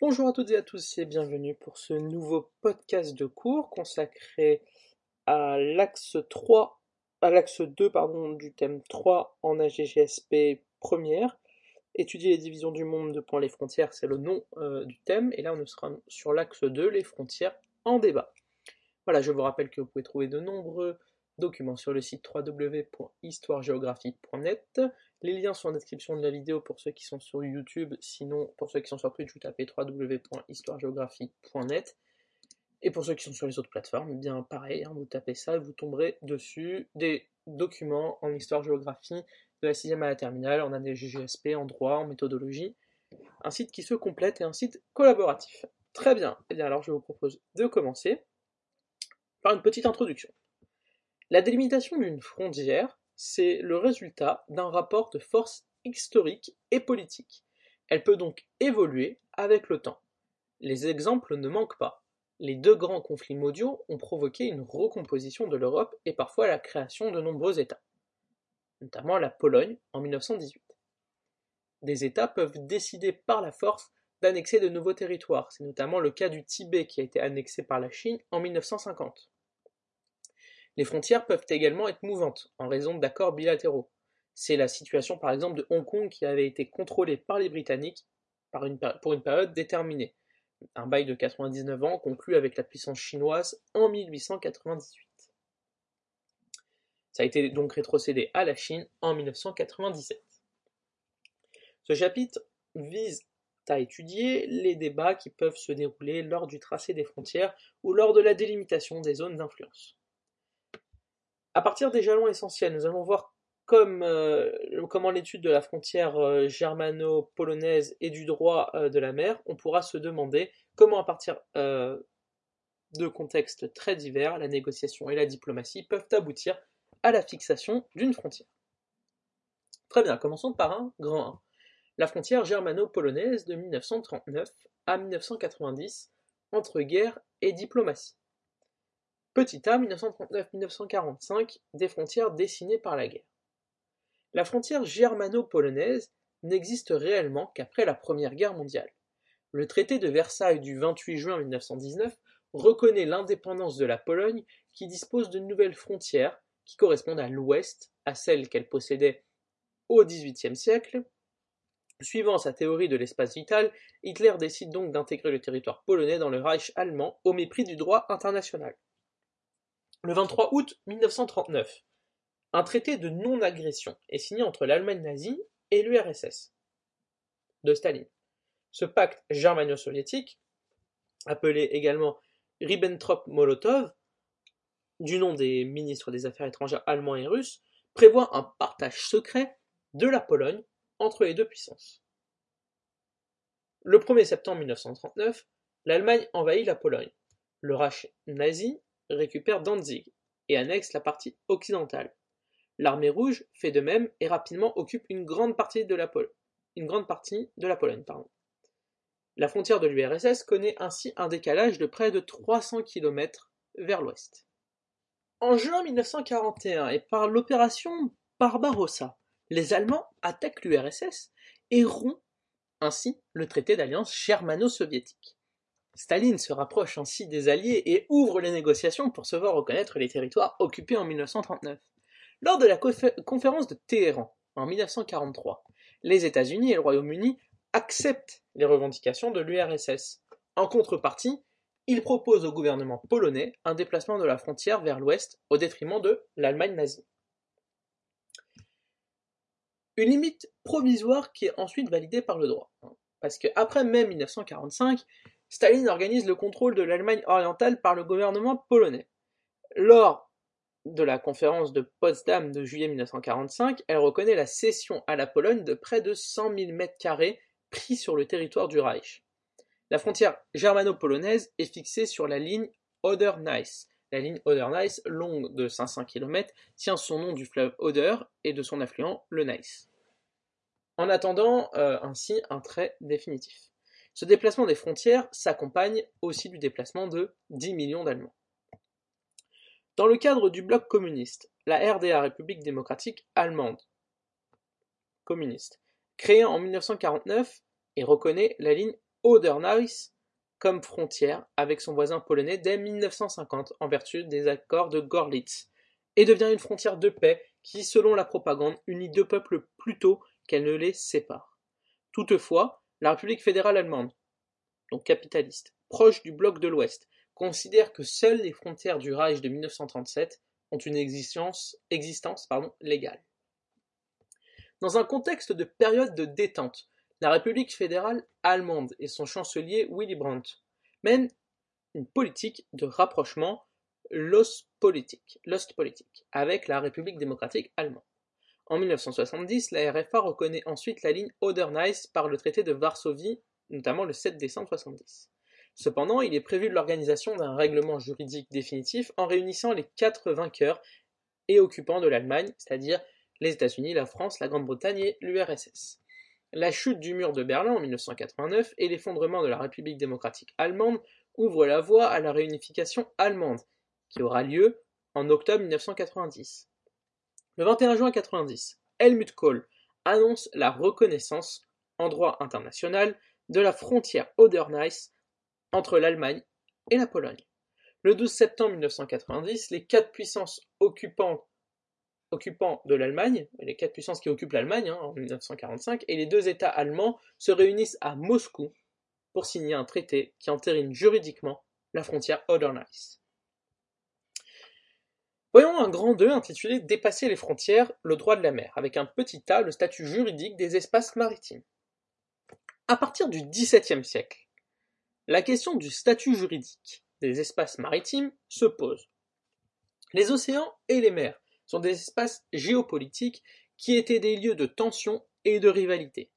Bonjour à toutes et à tous et bienvenue pour ce nouveau podcast de cours consacré à l'axe 3, à l'axe 2 pardon, du thème 3 en AGGSP première. Étudier les divisions du monde de point les frontières, c'est le nom euh, du thème, et là on sera sur l'axe 2, les frontières en débat. Voilà, je vous rappelle que vous pouvez trouver de nombreux documents sur le site www.histoiregéographique.net. Les liens sont en description de la vidéo pour ceux qui sont sur YouTube, sinon pour ceux qui sont sur Twitch, vous tapez www.histoiregéographique.net. Et pour ceux qui sont sur les autres plateformes, eh bien pareil, hein, vous tapez ça et vous tomberez dessus des documents en histoire-géographie de la 6 à la terminale, en année GGSP, en droit, en méthodologie. Un site qui se complète et un site collaboratif. Très bien, eh bien alors je vous propose de commencer par une petite introduction. La délimitation d'une frontière, c'est le résultat d'un rapport de force historique et politique. Elle peut donc évoluer avec le temps. Les exemples ne manquent pas. Les deux grands conflits mondiaux ont provoqué une recomposition de l'Europe et parfois la création de nombreux États, notamment la Pologne en 1918. Des États peuvent décider par la force d'annexer de nouveaux territoires, c'est notamment le cas du Tibet qui a été annexé par la Chine en 1950. Les frontières peuvent également être mouvantes, en raison d'accords bilatéraux. C'est la situation par exemple de Hong Kong qui avait été contrôlée par les Britanniques pour une période déterminée. Un bail de 99 ans conclu avec la puissance chinoise en 1898. Ça a été donc rétrocédé à la Chine en 1997. Ce chapitre vise à étudier les débats qui peuvent se dérouler lors du tracé des frontières ou lors de la délimitation des zones d'influence. À partir des jalons essentiels, nous allons voir euh, comment l'étude de la frontière euh, germano-polonaise et du droit euh, de la mer, on pourra se demander comment à partir de contextes très divers, la négociation et la diplomatie peuvent aboutir à la fixation d'une frontière. Très bien, commençons par un grand 1. La frontière germano-polonaise de 1939 à 1990 entre guerre et diplomatie. Petit a, 1939-1945, des frontières dessinées par la guerre. La frontière germano-polonaise n'existe réellement qu'après la Première Guerre mondiale. Le traité de Versailles du 28 juin 1919 reconnaît l'indépendance de la Pologne qui dispose de nouvelles frontières qui correspondent à l'ouest, à celles qu'elle possédait au XVIIIe siècle. Suivant sa théorie de l'espace vital, Hitler décide donc d'intégrer le territoire polonais dans le Reich allemand au mépris du droit international. Le 23 août 1939, un traité de non-agression est signé entre l'Allemagne nazie et l'URSS de Staline. Ce pacte germano-soviétique, appelé également Ribbentrop-Molotov, du nom des ministres des Affaires étrangères allemands et russes, prévoit un partage secret de la Pologne entre les deux puissances. Le 1er septembre 1939, l'Allemagne envahit la Pologne. Le Reich nazi récupère Danzig et annexe la partie occidentale. L'armée rouge fait de même et rapidement occupe une grande partie de la, Pologne. La frontière de l'URSS connaît ainsi un décalage de près de 300 km vers l'ouest. En juin 1941 et par l'opération Barbarossa, les Allemands attaquent l'URSS et rompent ainsi le traité d'alliance germano-soviétique. Staline se rapproche ainsi des Alliés et ouvre les négociations pour se voir reconnaître les territoires occupés en 1939. Lors de la conférence de Téhéran en 1943, les États-Unis et le Royaume-Uni acceptent les revendications de l'URSS. En contrepartie, ils proposent au gouvernement polonais un déplacement de la frontière vers l'ouest au détriment de l'Allemagne nazie. Une limite provisoire qui est ensuite validée par le droit. Parce qu'après mai 1945, Staline organise le contrôle de l'Allemagne orientale par le gouvernement polonais. Lors de la conférence de Potsdam de juillet 1945, elle reconnaît la cession à la Pologne de près de 100 000 mètres carrés pris sur le territoire du Reich. La frontière germano-polonaise est fixée sur la ligne Oder-Neisse. La ligne Oder-Neisse, longue de 500 km, tient son nom du fleuve Oder et de son affluent, le Neisse. En attendant euh, ainsi un trait définitif. Ce déplacement des frontières s'accompagne aussi du déplacement de 10 millions d'Allemands. Dans le cadre du bloc communiste, la RDA, République démocratique allemande, communiste, créée en 1949 et reconnaît la ligne Oder-Neisse comme frontière avec son voisin polonais dès 1950 en vertu des accords de Gorlitz, et devient une frontière de paix qui, selon la propagande, unit deux peuples plus tôt qu'elle ne les sépare. Toutefois, la République fédérale allemande, donc capitaliste, proche du bloc de l'Ouest, considère que seules les frontières du Reich de 1937 ont une existence, légale. Dans un contexte de période de détente, la République fédérale allemande et son chancelier Willy Brandt mènent une politique de rapprochement l'Ostpolitik avec la République démocratique allemande. En 1970, la RFA reconnaît ensuite la ligne Oder-Neisse par le traité de Varsovie, notamment le 7 décembre 1970. Cependant, il est prévu de l'organisation d'un règlement juridique définitif en réunissant les quatre vainqueurs et occupants de l'Allemagne, c'est-à-dire les États-Unis, la France, la Grande-Bretagne et l'URSS. La chute du mur de Berlin en 1989 et l'effondrement de la République démocratique allemande ouvrent la voie à la réunification allemande, qui aura lieu en octobre 1990. Le 21 juin 1990, Helmut Kohl annonce la reconnaissance en droit international de la frontière Oder-Neisse entre l'Allemagne et la Pologne. Le 12 septembre 1990, les quatre puissances occupants de l'Allemagne, les quatre puissances qui occupent l'Allemagne hein, en 1945, et les deux États allemands se réunissent à Moscou pour signer un traité qui entérine juridiquement la frontière Oder-Neisse. Voyons un grand 2 intitulé Dépasser les frontières, le droit de la mer, avec un petit a, le statut juridique des espaces maritimes. À partir du XVIIe siècle, la question du statut juridique des espaces maritimes se pose. Les océans et les mers sont des espaces géopolitiques qui étaient des lieux de tension et de rivalité.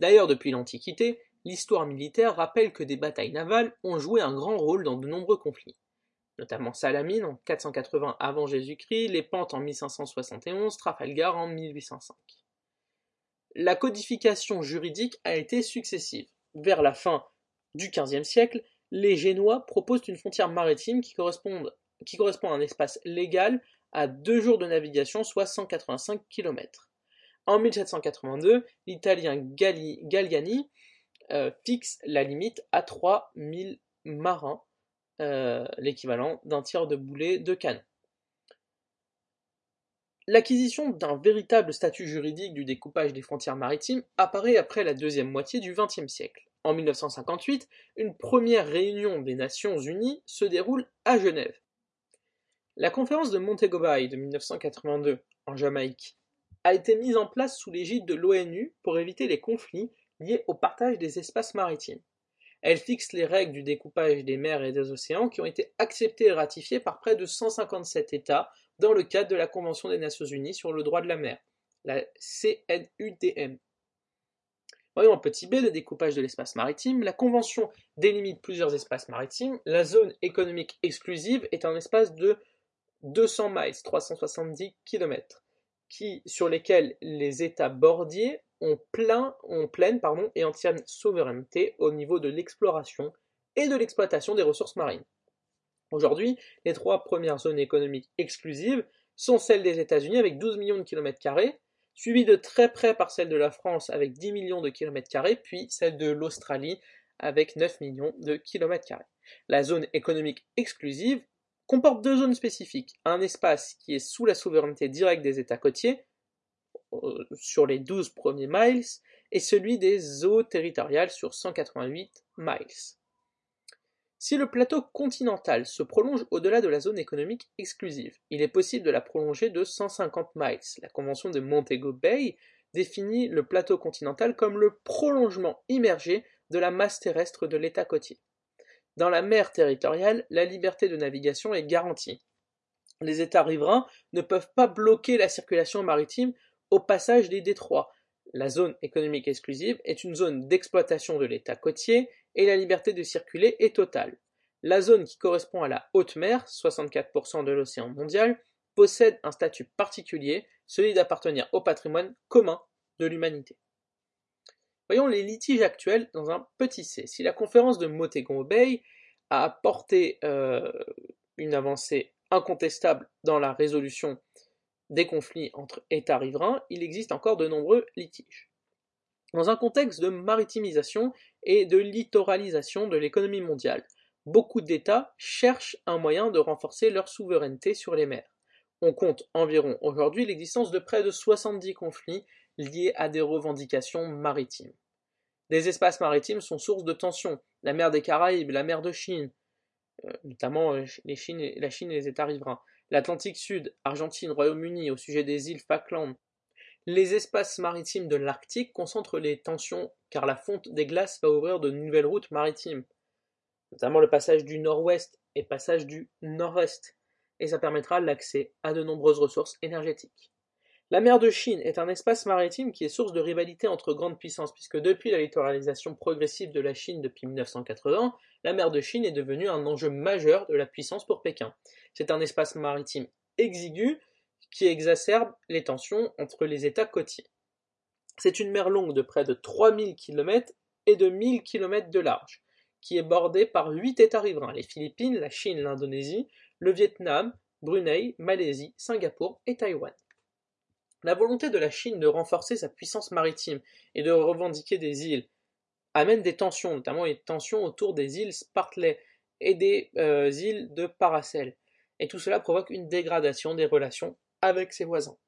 D'ailleurs, depuis l'Antiquité, l'histoire militaire rappelle que des batailles navales ont joué un grand rôle dans de nombreux conflits, notamment Salamine en 480 avant Jésus-Christ, les Pentes en 1571, Trafalgar en 1805. La codification juridique a été successive. Vers la fin du XVe siècle, les Génois proposent une frontière maritime qui correspond, à un espace légal à deux jours de navigation, soit 185 km. En 1782, l'Italien Galliani euh, fixe la limite à 3000 marins, euh, l'équivalent d'un tir de boulet de canon. L'acquisition d'un véritable statut juridique du découpage des frontières maritimes apparaît après la deuxième moitié du XXe siècle. En 1958, une première réunion des Nations Unies se déroule à Genève. La conférence de Montego Bay de 1982 en Jamaïque a été mise en place sous l'égide de l'ONU pour éviter les conflits liés au partage des espaces maritimes. Elle fixe les règles du découpage des mers et des océans qui ont été acceptées et ratifiées par près de 157 États dans le cadre de la Convention des Nations Unies sur le droit de la mer, la CNUDM. Voyons un petit b, le découpage de l'espace maritime. La Convention délimite plusieurs espaces maritimes. La zone économique exclusive est un espace de 200 miles, 370 km, sur lesquels les États bordiers ont, plein, ont pleine pardon, et entière souveraineté au niveau de l'exploration et de l'exploitation des ressources marines. Aujourd'hui, les trois premières zones économiques exclusives sont celles des États-Unis avec 12 millions de kilomètres carrés, suivies de très près par celle de la France avec 10 millions de kilomètres carrés, puis celle de l'Australie avec 9 millions de kilomètres carrés. La zone économique exclusive comporte deux zones spécifiques. Un espace qui est sous la souveraineté directe des États côtiers, sur les 12 premiers miles, et celui des eaux territoriales sur 188 miles. Si le plateau continental se prolonge au-delà de la zone économique exclusive, il est possible de la prolonger de 150 miles. La convention de Montego Bay définit le plateau continental comme le prolongement immergé de la masse terrestre de l'État côtier. Dans la mer territoriale, la liberté de navigation est garantie. Les États riverains ne peuvent pas bloquer la circulation maritime au passage des détroits. La zone économique exclusive est une zone d'exploitation de l'État côtier et la liberté de circuler est totale. La zone qui correspond à la haute mer, 64% de l'océan mondial, possède un statut particulier, celui d'appartenir au patrimoine commun de l'humanité. Voyons les litiges actuels dans un petit c. Si la conférence de Montego Bay a apporté euh, une avancée incontestable dans la résolution des conflits entre États riverains, il existe encore de nombreux litiges. Dans un contexte de maritimisation et de littoralisation de l'économie mondiale. Beaucoup d'États cherchent un moyen de renforcer leur souveraineté sur les mers. On compte environ aujourd'hui l'existence de près de 70 conflits liés à des revendications maritimes. Des espaces maritimes sont source de tensions. La mer des Caraïbes, la mer de Chine, euh, notamment euh, la Chine et les États riverains, l'Atlantique Sud, Argentine, Royaume-Uni au sujet des îles Falkland. Les espaces maritimes de l'Arctique concentrent les tensions car la fonte des glaces va ouvrir de nouvelles routes maritimes, notamment le passage du nord-ouest et passage du nord-est, et ça permettra l'accès à de nombreuses ressources énergétiques. La mer de Chine est un espace maritime qui est source de rivalité entre grandes puissances, puisque depuis la littoralisation progressive de la Chine depuis 1980, la mer de Chine est devenue un enjeu majeur de la puissance pour Pékin. C'est un espace maritime exigu qui exacerbe les tensions entre les États côtiers. C'est une mer longue de près de 3000 km et de 1000 km de large, qui est bordée par huit États riverains, les Philippines, la Chine, l'Indonésie, le Vietnam, Brunei, Malaisie, Singapour et Taïwan. La volonté de la Chine de renforcer sa puissance maritime et de revendiquer des îles amène des tensions, notamment les tensions autour des îles Spartley et des euh, îles de Paracel. Et tout cela provoque une dégradation des relations avec ses voisins.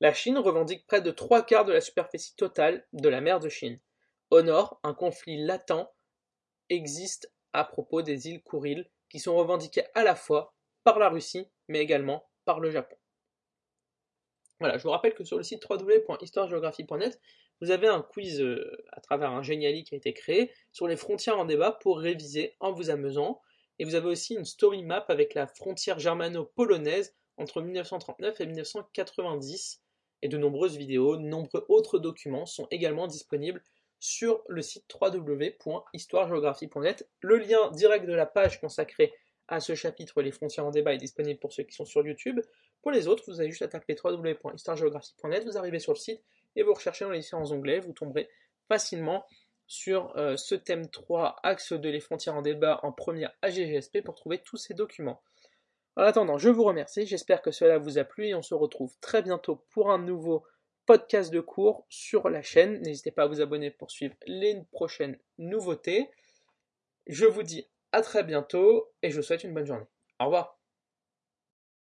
La Chine revendique près de trois quarts de la superficie totale de la mer de Chine. Au nord, un conflit latent existe à propos des îles Kouril, qui sont revendiquées à la fois par la Russie, mais également par le Japon. Voilà, je vous rappelle que sur le site www.histoiregéographie.net, vous avez un quiz euh, à travers un géniali qui a été créé sur les frontières en débat pour réviser en vous amusant. Et vous avez aussi une story map avec la frontière germano-polonaise entre 1939 et 1990. Et de nombreuses vidéos, de nombreux autres documents sont également disponibles sur le site www.histoiregéographie.net. Le lien direct de la page consacrée à ce chapitre Les frontières en débat est disponible pour ceux qui sont sur YouTube. Pour les autres, vous avez juste à taper www.histoiregéographie.net, vous arrivez sur le site et vous recherchez dans les différents onglets, vous tomberez facilement sur euh, ce thème 3, axe de les frontières en débat en première AGGSP pour trouver tous ces documents. En attendant, je vous remercie, j'espère que cela vous a plu et on se retrouve très bientôt pour un nouveau podcast de cours sur la chaîne. N'hésitez pas à vous abonner pour suivre les prochaines nouveautés. Je vous dis à très bientôt et je vous souhaite une bonne journée. Au revoir.